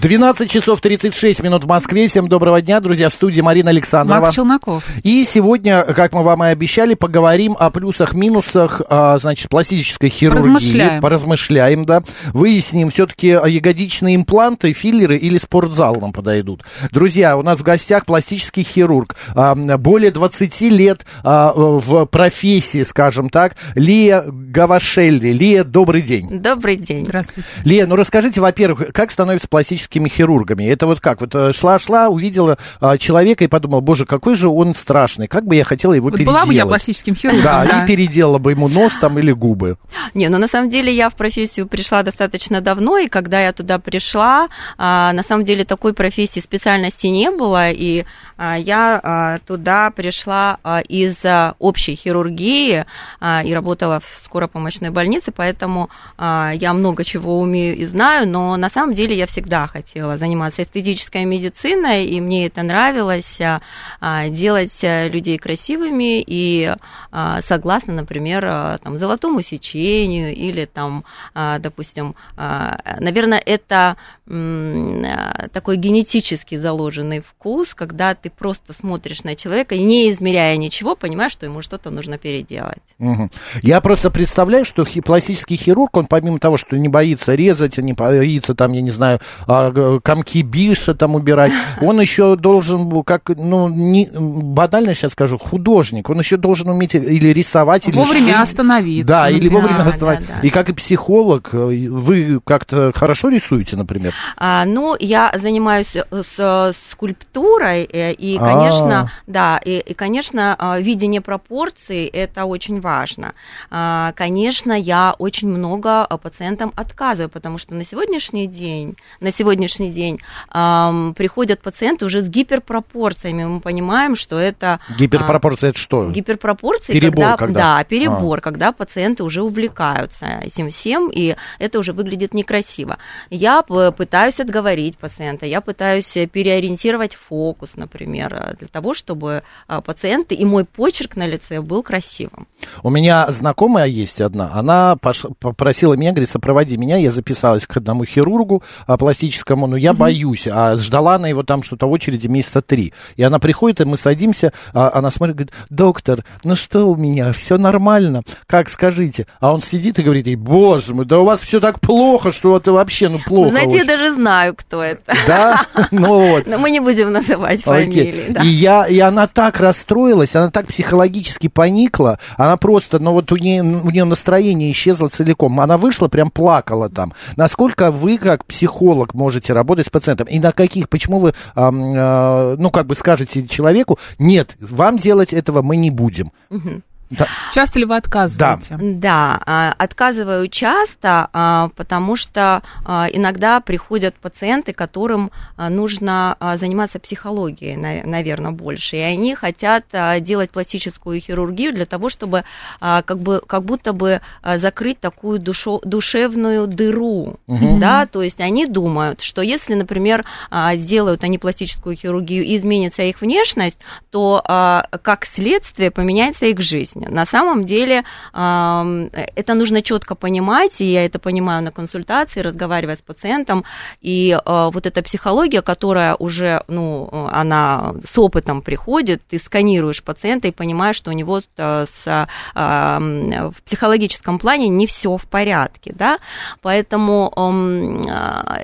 12 часов 36 минут в Москве. Всем доброго дня, друзья. В студии Марина Александрова. Макс Челноков. И сегодня, как мы вам и обещали, поговорим о плюсах-минусах, а, значит, пластической хирургии. Поразмышляем. Поразмышляем, да. Выясним, все-таки ягодичные импланты, филлеры или спортзал нам подойдут. Друзья, у нас в гостях пластический хирург. а, Более 20 лет а, в профессии, скажем так. Лия Гавашелли. Лия, добрый день. Добрый день. Здравствуйте. Лия, ну расскажите, во-первых, как становятся пластическими хирургами? Это вот как? Вот э, шла-шла, увидела а, человека и подумала, боже, какой же он страшный, как бы я хотела его Вот переделать. была бы я пластическим хирургом, Да, да. и переделала бы ему нос там или губы. Не, ну на самом деле я в профессию пришла достаточно давно, и когда я туда пришла, а, на самом деле такой профессии специальности не было, и а, я а, туда пришла а, из а, общей хирургии а, и работала в скоропомощной больнице, поэтому а, я много чего умею и знаю, но на самом деле я всегда хотела заниматься эстетической медициной, и мне это нравилось, а, а, делать а, людей красивыми и а, согласно, например, а, там, золотому сечению или там, допустим, а, наверное, это такой генетически заложенный вкус, когда ты просто смотришь на человека и не измеряя ничего, понимаешь, что ему что-то нужно переделать. Мгм. Я просто представляю, что хи- пластический хирург, он помимо того, что не боится резать, не боится там, я не знаю, а, комки биша там убирать, он еще должен, был, как, ну, не, банально сейчас скажу, художник, он еще должен уметь или рисовать, или Вовремя шить. остановиться. Да, или Да, вовремя да, остановить. да. И как и психолог, э, вы как-то хорошо рисуете, например? А, ну, я занимаюсь э, с э, скульптурой, э, и, А. конечно, да, и, и, конечно, видение пропорций это очень важно. А, Конечно, я очень много пациентам отказываю, потому что на сегодняшний день, на сегодняшний день ам, приходят пациенты уже с гиперпропорциями. Мы понимаем, что это а, Гиперпропорция это что? Гиперпропорции, Перебор когда, когда? да, перебор, когда пациенты уже увлекаются этим всем, и это уже выглядит некрасиво. Я п- пытаюсь отговорить пациента, я пытаюсь э, переориентировать фокус, например, э, для того, чтобы а, пациенты и мой почерк на лице был красивым. У меня знакомая есть одна, она попросила меня, говорит, сопроводи меня, я записалась к одному хирургу а, пластическому, но я боюсь, а ждала она его там что-то в очереди месяца три. И она приходит, и мы садимся, а она смотрит, говорит, доктор, ну что у меня, все нормально, как скажите? А он сидит и говорит ей, боже мой, да у вас все так плохо, что это вообще, ну плохо. Знаете, я очень». Даже знаю, кто это. Да, ну вот. Но мы не будем называть фамилии. да. И, я, и она так расстроилась, она так психологически поникла, она просто, ну вот у нее, у нее настроение исчезло целиком. Она вышла, прям плакала там. Насколько вы, как психолог, можете работать с пациентом? И на каких, почему вы, а, ну, как бы скажете человеку, нет, вам делать этого мы не будем. Да. Часто ли вы отказываете? Да, а, отказываю часто, а, потому что а, иногда приходят пациенты, которым нужно заниматься психологией, наверное, больше, и они хотят делать пластическую хирургию для того, чтобы как бы как будто бы закрыть такую душо- душевную дыру, да, то есть они думают, что если, например, сделают они пластическую хирургию и изменится их внешность, то как следствие поменяется их жизнь. На самом деле ам, это нужно четко понимать, и я это понимаю на консультации, разговаривая с пациентом, и а, вот эта психология, которая уже, ну, она с опытом приходит, ты сканируешь пациента и понимаешь, что у него с, м, в психологическом плане не все в порядке, да, поэтому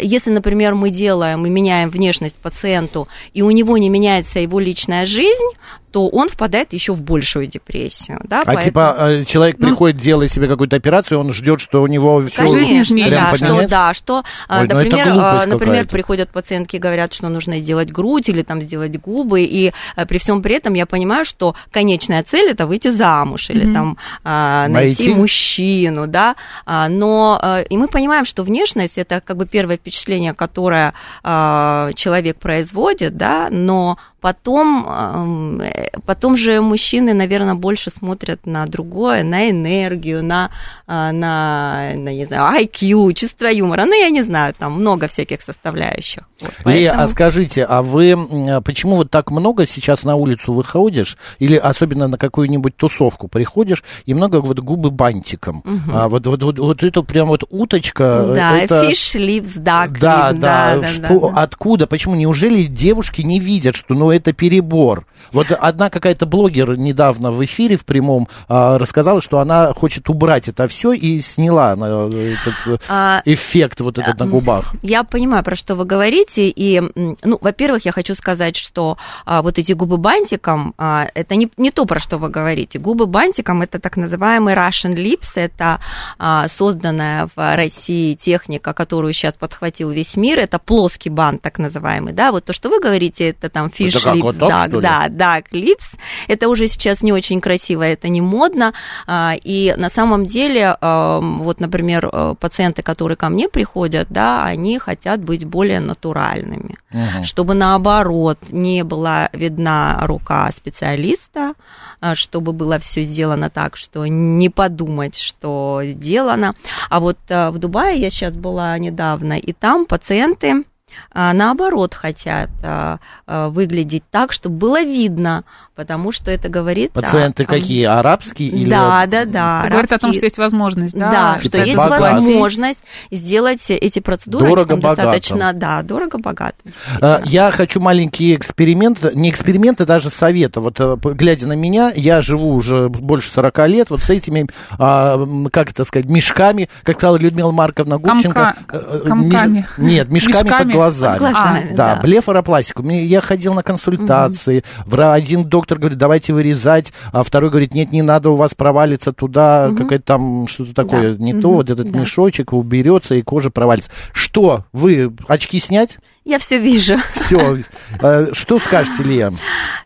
если, например, мы делаем и меняем внешность пациенту, и у него не меняется его личная жизнь, то он впадает еще в большую депрессию. Да, А поэтому- типа человек приходит, делает себе какую-то операцию, он ждет, что у него все Конечно, Жизнь да, что, да, что, Ой, ну например, а, например, приходят пациентки и говорят, что нужно сделать грудь или там сделать губы, и а, при всем при этом я понимаю, что конечная цель это выйти замуж или там а, найти, Найти? мужчину, да, А, но а, и мы понимаем, что внешность это как бы первое впечатление, которое а, человек производит, да, но потом, э, потом же мужчины, наверное, больше смотрят на другое, на энергию, на, а, на, на не знаю, IQ, чувство юмора. Ну, я не знаю, там много всяких составляющих. Вот, Лея, поэтому- а скажите, а вы м, почему вот так много сейчас на улицу выходишь, или особенно на какую-нибудь тусовку приходишь, и много вот губы бантиком? А, вот, вот, вот, вот это прям вот уточка. Да, это... fish lips, duck Да, lip, да, да, что- да, да. откуда, почему, неужели девушки не видят, что, ну, это перебор? Вот одна какая-то блогер недавно в эфире в прямом а, рассказала, что она хочет убрать это все и сняла на, этот А, эффект вот этот на губах. Я понимаю, про что вы говорите. И, ну, во-первых, я хочу сказать, что а, вот эти губы бантиком, а, это не, не то, про что вы говорите. Губы бантиком это так называемый Russian lips. Это а, созданная в России техника, которую сейчас подхватил весь мир. Это плоский бант, так называемый. Да, вот то, что вы говорите, это там как, lips, вот так, ли? да, duck lips. Это уже сейчас не очень красиво, это не модно. А, И на самом деле, ам, вот, например, э, пациенты, которые ко мне приходят, да, они хотят быть более натуральными, чтобы наоборот не была видна рука специалиста, а, чтобы было все сделано так, что не подумать, что сделано. А вот а, в Дубае я сейчас была недавно, и там пациенты а, наоборот хотят а, а, выглядеть так, чтобы было видно, потому что это говорит... Пациенты о- какие, арабские или... Да, вот- да, да. Говорит о том, арабские- что есть возможность, да? да, что есть богатый. возможность сделать эти процедуры. они там Дорого-богато. достаточно, да, дорого-богато. А, Я хочу маленький эксперимент, не эксперимент, а даже совета. Вот э, глядя на меня, я живу уже больше 40 лет, вот с этими, а, как это сказать, мешками, как сказала Людмила Марковна Губченко. Комка- э, э, комками. Нет, мешками, под Мешками? Глазами. Глазами, да, да. блефаропластику. Я ходил на консультации, вра- один доктор говорит, давайте вырезать, а второй говорит, нет, не надо, у вас провалится туда, какое-то там что-то такое Да. не то, Мгм. вот этот Да. мешочек уберется и кожа провалится. Что, вы очки снять? Я все вижу. Все. Что скажете, Лия?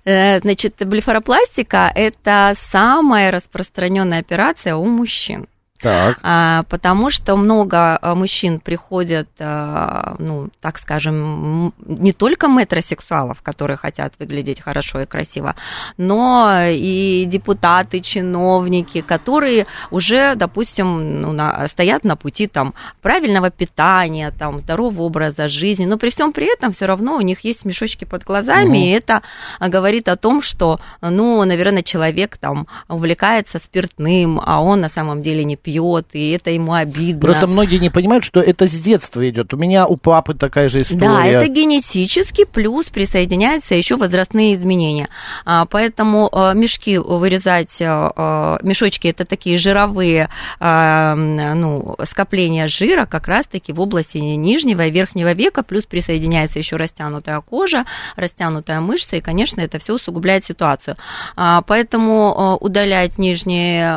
Э, Значит, блефаропластика – это самая распространенная операция у мужчин. Так. А, потому что много а, мужчин приходят, а, ну, так скажем, не только метросексуалов, которые хотят выглядеть хорошо и красиво, но и депутаты, чиновники, которые уже, допустим, ну, на- стоят на пути там правильного питания, там здорового образа жизни, но при всем при этом все равно у них есть мешочки под глазами, и это а, говорит о том, что, ну, наверное, человек там увлекается спиртным, а он на самом деле не пьет, и это ему обидно. Просто многие не понимают, что это с детства идет. У меня у папы такая же история. Да, это генетически, плюс присоединяются еще возрастные изменения. А, Поэтому э, мешки вырезать, э, мешочки это такие жировые а, ну, скопления жира как раз-таки в области нижнего и верхнего века, плюс присоединяется еще растянутая кожа, растянутая мышца, и, конечно, это все усугубляет ситуацию. А, Поэтому удалять нижние,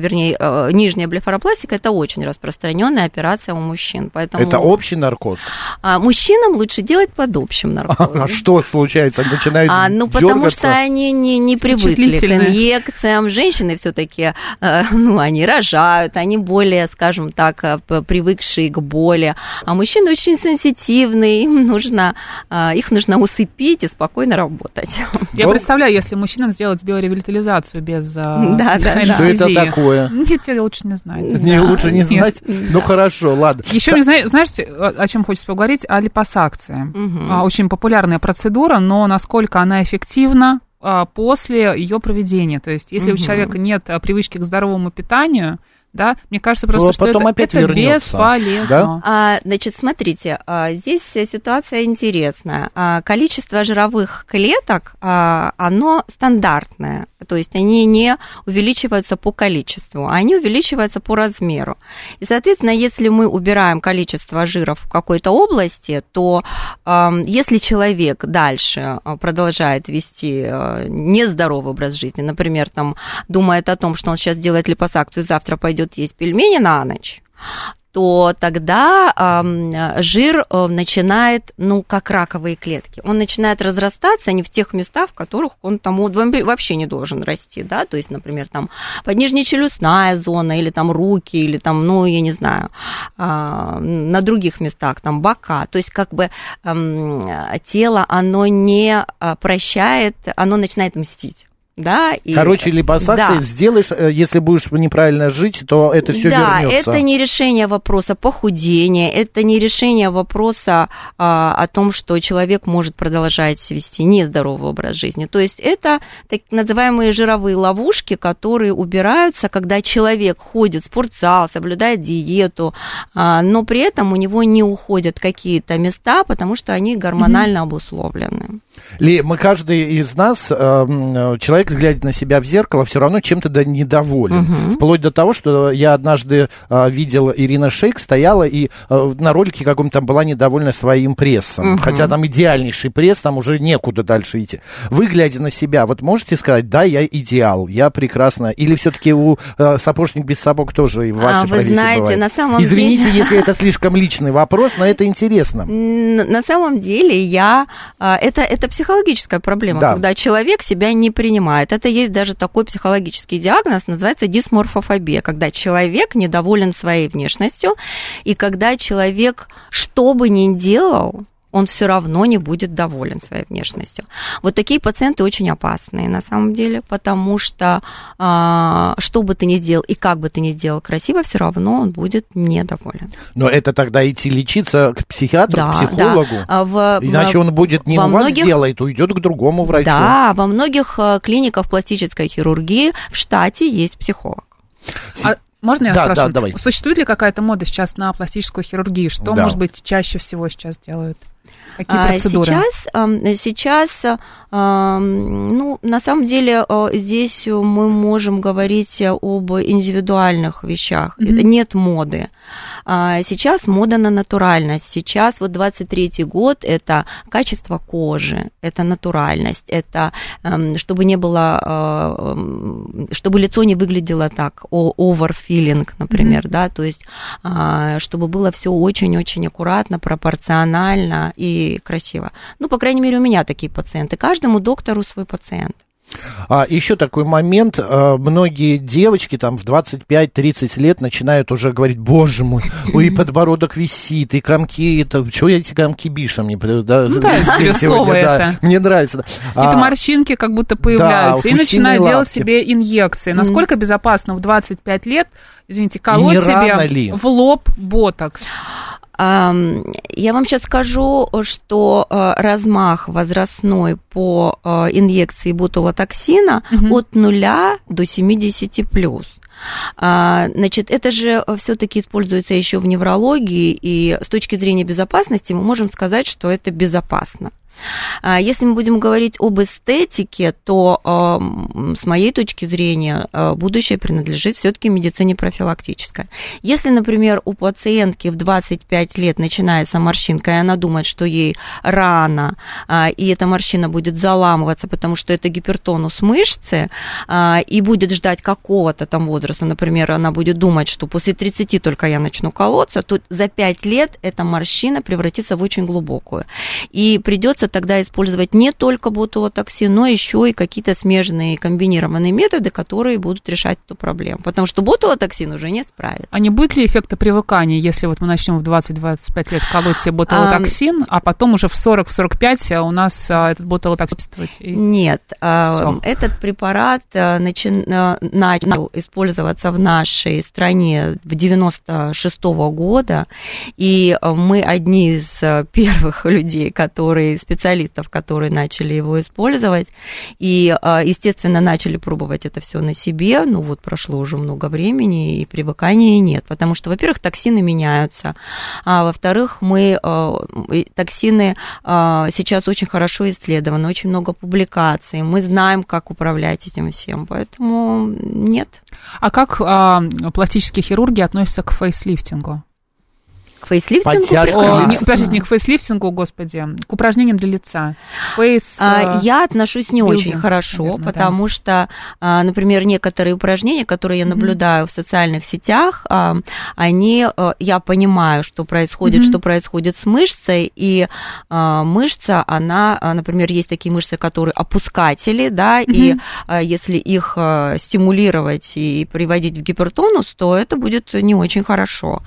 вернее, э, нижняя блефаропластика это очень распространенная операция у мужчин. Поэтому... Это общий наркоз. А мужчинам лучше делать под общим наркозом. А что случается? Начинают А, ну, потому что они не, не привыкли к инъекциям. Женщины все-таки, ну, они рожают, они более, скажем так, э, привыкшие к боли. А мужчины очень сенситивные, им нужно, а, их нужно усыпить и спокойно работать. Я представляю, если мужчинам сделать биоревитализацию без а, Да, да, да. Что это такое? Нет, тебе лучше не знать. Не, лучше не знать? Ну, хорошо, ладно. Еще мне, знаешь, о чем хочется поговорить? О липосакции. А, Очень популярная процедура, но насколько она эффективна а, после ее проведения. То есть, если у человека нет а, привычки к здоровому питанию, да? Мне кажется просто, Ну, а что потом это, опять это вернется, бесполезно. да? А, значит, смотрите, а, здесь ситуация интересная. А, количество жировых клеток, а, оно стандартное, то есть они не увеличиваются по количеству, а они увеличиваются по размеру. И, соответственно, если мы убираем количество жиров в какой-то области, то а, если человек дальше а, продолжает вести а, нездоровый образ жизни, например, там думает о том, что он сейчас делает липосакцию, завтра пойдет есть пельмени на ночь, то тогда э, жир начинает, ну, как раковые клетки, он начинает разрастаться не в тех местах, в которых он там вообще не должен расти, да, то есть, например, там поднижнечелюстная зона, или там руки, или там, ну, я не знаю, э, на других местах, там бока, то есть, как бы э, тело, оно не прощает, оно начинает мстить да. И, Короче, липосакции да. сделаешь, э, если будешь неправильно жить, то это все да, вернется. это не решение вопроса похудения, это не решение вопроса а, о том, что человек может продолжать вести нездоровый образ жизни. То есть это так называемые жировые ловушки, которые убираются, когда человек ходит в спортзал, соблюдает диету, а, но при этом у него не уходят какие-то места, потому что они гормонально mm-hmm. обусловлены. Ли, мы каждый из нас, э, человек, глядя на себя в зеркало, все равно чем-то да недоволен. Угу. Вплоть до того, что я однажды э, видел Ирина Шейк стояла и э, на ролике каком-то там была недовольна своим прессом. Угу. Хотя там идеальнейший пресс, там уже некуда дальше идти. Вы, глядя на себя, вот можете сказать, да, я идеал, я прекрасна. Или все-таки у э, сапожник без сапог тоже в вашей а, вы знаете, бывает? на самом Извините, деле... если это слишком личный вопрос, но это интересно. На самом деле я... Это, это психологическая проблема, да. когда человек себя не принимает. Это есть даже такой психологический диагноз, называется дисморфофобия, когда человек недоволен своей внешностью, и когда человек, что бы ни делал, он все равно не будет доволен своей внешностью. Вот такие пациенты очень опасные на самом деле, потому что а, что бы ты ни сделал и как бы ты ни сделал красиво, все равно он будет недоволен. Но это тогда идти лечиться к психиатру, да, к психологу. Да. В, Иначе он будет не у вас многих, делает, уйдет к другому врачу. Да, во многих э, клиниках пластической хирургии в штате есть психолог. А можно я да, спрошу? Да, давай. Существует ли какая-то мода сейчас на пластическую хирургию? Что, да. может быть, чаще всего сейчас делают? Какие процедуры? Сейчас, сейчас, ну, на самом деле, здесь мы можем говорить об индивидуальных вещах. Mm-hmm. Нет моды. Сейчас мода на натуральность. Сейчас вот 23-й год – это качество кожи, это натуральность, это чтобы не было, чтобы лицо не выглядело так, overfilling, например, mm-hmm. да, то есть чтобы было все очень-очень аккуратно, пропорционально и красиво. Ну, по крайней мере, у меня такие пациенты. Каждому доктору свой пациент. А еще такой момент, многие девочки там в 25-30 лет начинают уже говорить, боже мой, ой, подбородок висит, и комки, это, что я эти комки биша мне да, ну, да, сегодня, слово да, это. мне нравится. Да. Какие-то а, морщинки как будто появляются, да, и начинают лапки. делать себе инъекции. Насколько безопасно в 25 лет, извините, колоть себе ли? в лоб ботокс? Я вам сейчас скажу, что размах возрастной по инъекции ботулотоксина угу. от 0 до 70 плюс. Значит, это же все-таки используется еще в неврологии, и с точки зрения безопасности мы можем сказать, что это безопасно. Если мы будем говорить об эстетике, то с моей точки зрения будущее принадлежит все-таки медицине профилактической. Если, например, у пациентки в 25 лет начинается морщинка, и она думает, что ей рано, и эта морщина будет заламываться, потому что это гипертонус мышцы, и будет ждать какого-то там возраста, например, она будет думать, что после 30 только я начну колоться, то за 5 лет эта морщина превратится в очень глубокую. И придется тогда использовать не только ботулотоксин, но еще и какие-то смежные комбинированные методы, которые будут решать эту проблему. Потому что ботулотоксин уже не справится. А не будет ли эффекта привыкания, если вот мы начнем в 20-25 лет колоть себе ботулотоксин, а, а потом уже в 40-45 у нас а, этот ботулотоксин. Нет. А, этот препарат а, начи... начал использоваться в нашей стране в 96 -го года, и мы одни из первых людей, которые специализируются специалистов, которые начали его использовать. И, а, естественно, начали пробовать это все на себе. Ну вот прошло уже много времени, и привыкания нет. Потому что, во-первых, токсины меняются. А во-вторых, мы а, токсины сейчас очень хорошо исследованы, очень много публикаций. Мы знаем, как управлять этим всем. Поэтому нет. А как а, пластические хирурги относятся к фейслифтингу? К фейслифтингу? Подтяжка О, не, подождите, не к фейслифтингу, господи, к упражнениям для лица. Face, а, э, я отношусь не building, очень хорошо, наверное, потому что, а, например, некоторые упражнения, которые я наблюдаю в социальных сетях, а, они, а, я понимаю, что происходит, Мгм. что происходит с мышцей, и а, мышца, она, а, например, есть такие мышцы, которые опускатели, да, и Мгм. а, если их а, стимулировать и приводить в гипертонус, то это будет не очень хорошо.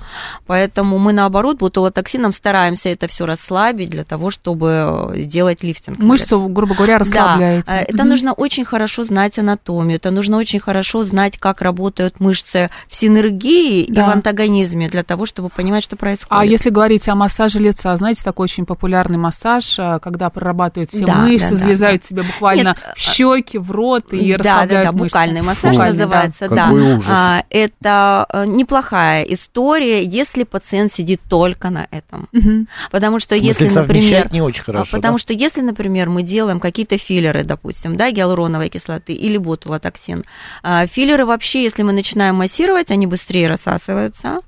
Поэтому мы, наоборот, бутылотоксином стараемся это все расслабить для того, чтобы э, сделать лифтинг. мышцу, грубо говоря, расслабляете. Да, э, это Мгм. нужно очень хорошо знать анатомию, это нужно очень хорошо знать, как работают мышцы в синергии и Да. в антагонизме для того, чтобы понимать, что происходит. А если говорить о массаже лица, знаете, такой очень популярный массаж, э, когда прорабатывают все Да, мышцы, да, да, залезают тебе буквально Нет, в щеки, в рот и да, да, расслабляют да, мышцы. букальный массаж Букальный, да. называется, да. Какой ужас. А, это неплохая история, если пациент сидит только на этом. Мгм. Потому что смысле, если, например, не очень а, хорошо, Потому да? что если, например, мы делаем какие-то филлеры, допустим, да, гиалуроновой кислоты или ботулотоксин, а, филлеры вообще, если мы начинаем массировать, они быстрее рассасываются,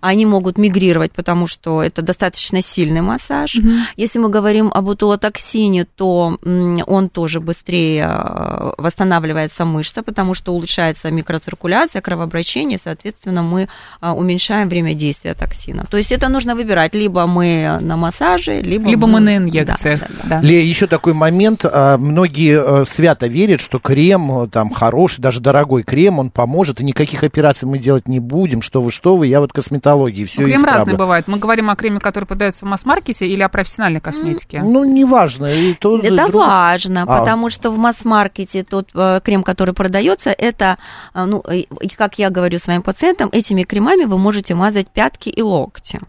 они могут мигрировать, потому что это достаточно сильный массаж. Мгм. Если мы говорим об ботулотоксине, то он тоже быстрее а, восстанавливается мышца, потому что улучшается микроциркуляция, кровообращение, соответственно, мы уменьшаем время действия токсина. То есть это нужно выбирать, либо мы на массаже, либо, Либо мы на инъекциях. Да, да, да. Лея, еще такой момент. а, Многие э, свято верят, что крем э, там хороший, даже дорогой крем, он поможет, и никаких операций мы делать не будем. Что вы, что вы, я вот косметологии все Ну, крем разный бывает. Мы говорим о креме, который продается в масс-маркете или о профессиональной косметике? Ну, неважно. И то, и Это другое. важно, А. потому что в масс-маркете тот э, крем, который продается, это, ну, как я говорю своим пациентам, этими кремами вы можете мазать пятки и локти.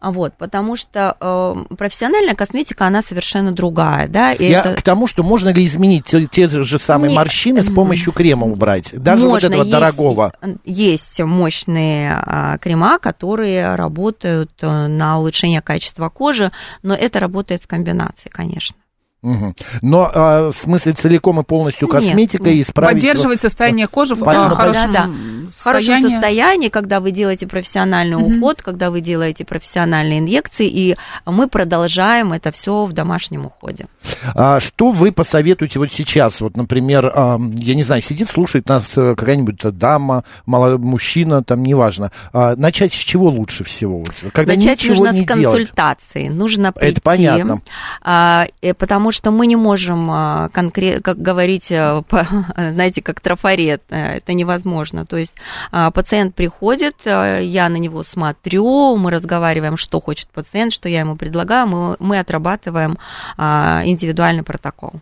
А Вот, потому что э, профессиональная косметика, она совершенно другая, да, и Я это... к тому, что можно ли изменить те, те же самые Не- морщины с помощью крема убрать? Даже Можно, вот этого есть- дорогого. Есть мощные а, крема, которые работают э, на улучшение качества кожи, но это работает в комбинации, конечно. Мгм. Но а, в смысле целиком и полностью косметикой нет. исправить... Поддерживать состояние кожи в э, хорошем да, да. В хорошем состоянии. когда вы делаете профессиональный Мгм. уход, когда вы делаете профессиональные инъекции, и мы продолжаем это все в домашнем уходе. А что вы посоветуете вот сейчас? Вот, например, а, я не знаю, сидит, слушает нас э, какая-нибудь дама, мало, мужчина, там, неважно. А, начать с чего лучше всего? Когда Начать ничего нужно не с делать. консультации, нужно прийти. понятно. а, э, что мы не можем конкретно, как говорить, э, по- знаете, как трафарет, э, это невозможно. То есть а, пациент приходит, э, я на него смотрю, мы разговариваем, что хочет пациент, что я ему предлагаю, мы, мы отрабатываем а, индивидуальный протокол.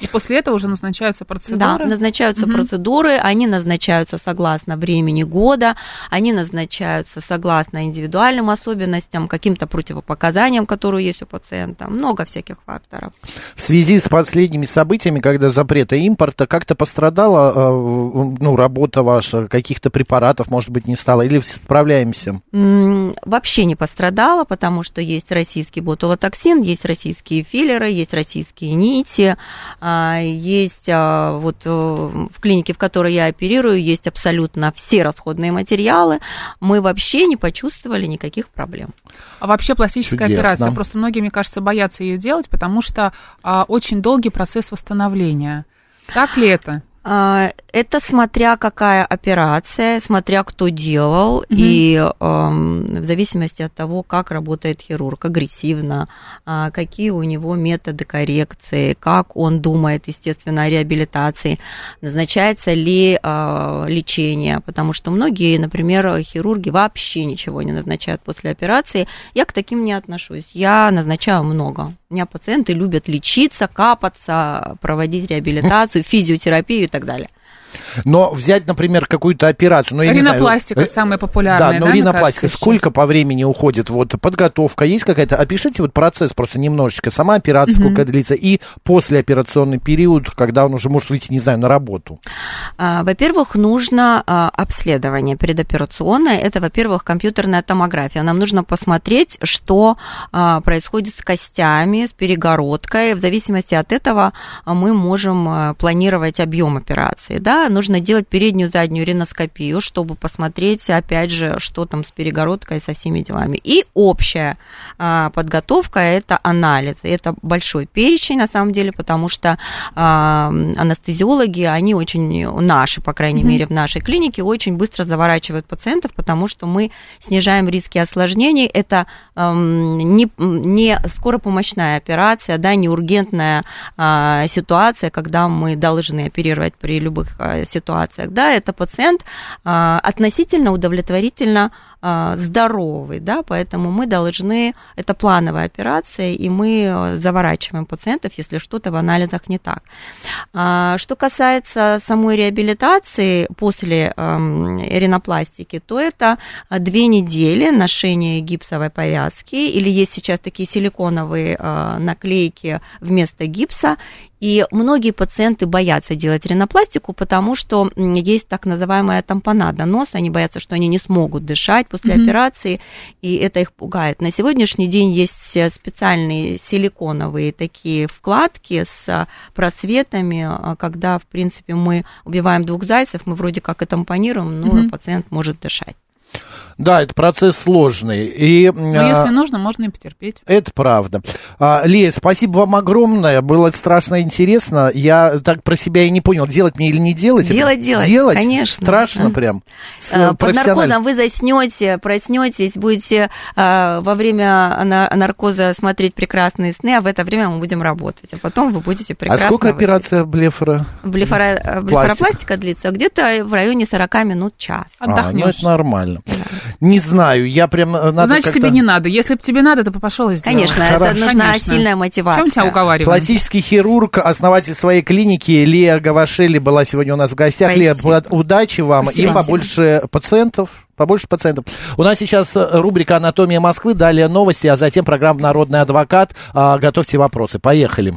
И после этого уже назначаются Да, процедуры. назначаются Мгм. процедуры, они назначаются согласно времени года, они назначаются согласно индивидуальным особенностям, каким-то противопоказаниям, которые есть у пациента. Много всяких факторов. В связи с последними событиями, когда запрета импорта, как-то пострадала э, ну, работа ваша, каких-то препаратов, может быть, не стало, или справляемся? М, Вообще не пострадала, потому что есть российский ботулотоксин, есть российские филлеры, есть российские нити, есть а, вот э, в клинике, в которой я оперирую, есть абсолютно все расходные материалы. Мы вообще не почувствовали никаких проблем. А вообще пластическая Чудесно. операция, просто многие, мне кажется, боятся ее делать, потому что а, очень долгий процесс восстановления. Так ли это? А, Это смотря какая операция, смотря кто делал, Мгм. и эм, в зависимости от того, как работает хирург, агрессивно, а, какие у него методы коррекции, как он думает, естественно, о реабилитации, назначается ли а, лечение, потому что многие, например, хирурги вообще ничего не назначают после операции. Я к таким не отношусь. Я назначаю много. У меня пациенты любят лечиться, капаться, проводить реабилитацию, физиотерапию так далее. Но взять, например, какую-то операцию, ну, я не знаю, Ринопластика э, самая популярная, Да, но да, мне ринопластика, кажется, сколько по времени уходит вот подготовка, есть какая-то, опишите вот процесс просто немножечко, сама операция, сколько длится, и послеоперационный период, когда он уже может выйти, не знаю, на работу. А, Во-первых, нужно а, обследование предоперационное. Это, во-первых, компьютерная томография. Нам нужно посмотреть, что а, происходит с костями, с перегородкой. В зависимости от этого мы можем планировать объем операции. Да? Нужно делать переднюю заднюю риноскопию, чтобы посмотреть, опять же, что там с перегородкой, со всеми делами. И общая а, подготовка – это анализ. Это большой перечень, на самом деле, потому что а, анестезиологи, они очень, наши, по крайней Мгм. мере, в нашей клинике, очень быстро заворачивают пациентов, потому что мы снижаем риски осложнений. Это эм, не, не скоропомощная операция, да, не ургентная а, ситуация, когда мы должны оперировать при любых а, ситуациях. Да, это пациент а, относительно удовлетворительно здоровый, да, поэтому мы должны, это плановая операция, и мы э, заворачиваем пациентов, если что-то в анализах не так. А, Что касается самой реабилитации после эм, ринопластики, то это а, две недели ношения гипсовой повязки, или есть сейчас такие силиконовые э, наклейки вместо гипса, и многие пациенты боятся делать ринопластику, потому что есть так называемая тампонада носа, они боятся, что они не смогут дышать после Мгм. операции, и это их пугает. На сегодняшний день есть э, специальные силиконовые такие вкладки с а, просветами, а, когда, в принципе, мы убиваем двух зайцев, мы вроде как и тампонируем, но Мгм. пациент может дышать. Да, это процесс сложный. И, Но а, если нужно, можно и потерпеть. Это правда. А, Лея, спасибо вам огромное. Было страшно интересно. Я так про себя и не понял, делать мне или не делать. Делать, это? делать, Делать? конечно. Страшно прям. Э, Под наркозом вы заснете, проснетесь, будете э, во время на- наркоза смотреть прекрасные сны, а в это время мы будем работать. А потом вы будете А прекрасно... сколько выглядеть. операция блефора? Блефора- блефаропластика длится где-то в районе 40 минут час. А, ну Отдохнешь. это нормально. Не знаю, я прям... э, Надо Значит, тебе не надо. Если бы тебе надо, то пошел и сделал. Конечно, Хорошо. это нужна Конечно. сильная мотивация. чем тебя уговариваем? Пластический хирург, основатель своей клиники Лея Гавашели была сегодня у нас в гостях. Лея, Спасибо. под- удачи вам Спасибо. и побольше пациентов. Побольше пациентов. У нас сейчас э, рубрика «Анатомия Москвы», далее новости, а затем программа «Народный адвокат». А, Готовьте вопросы. Поехали.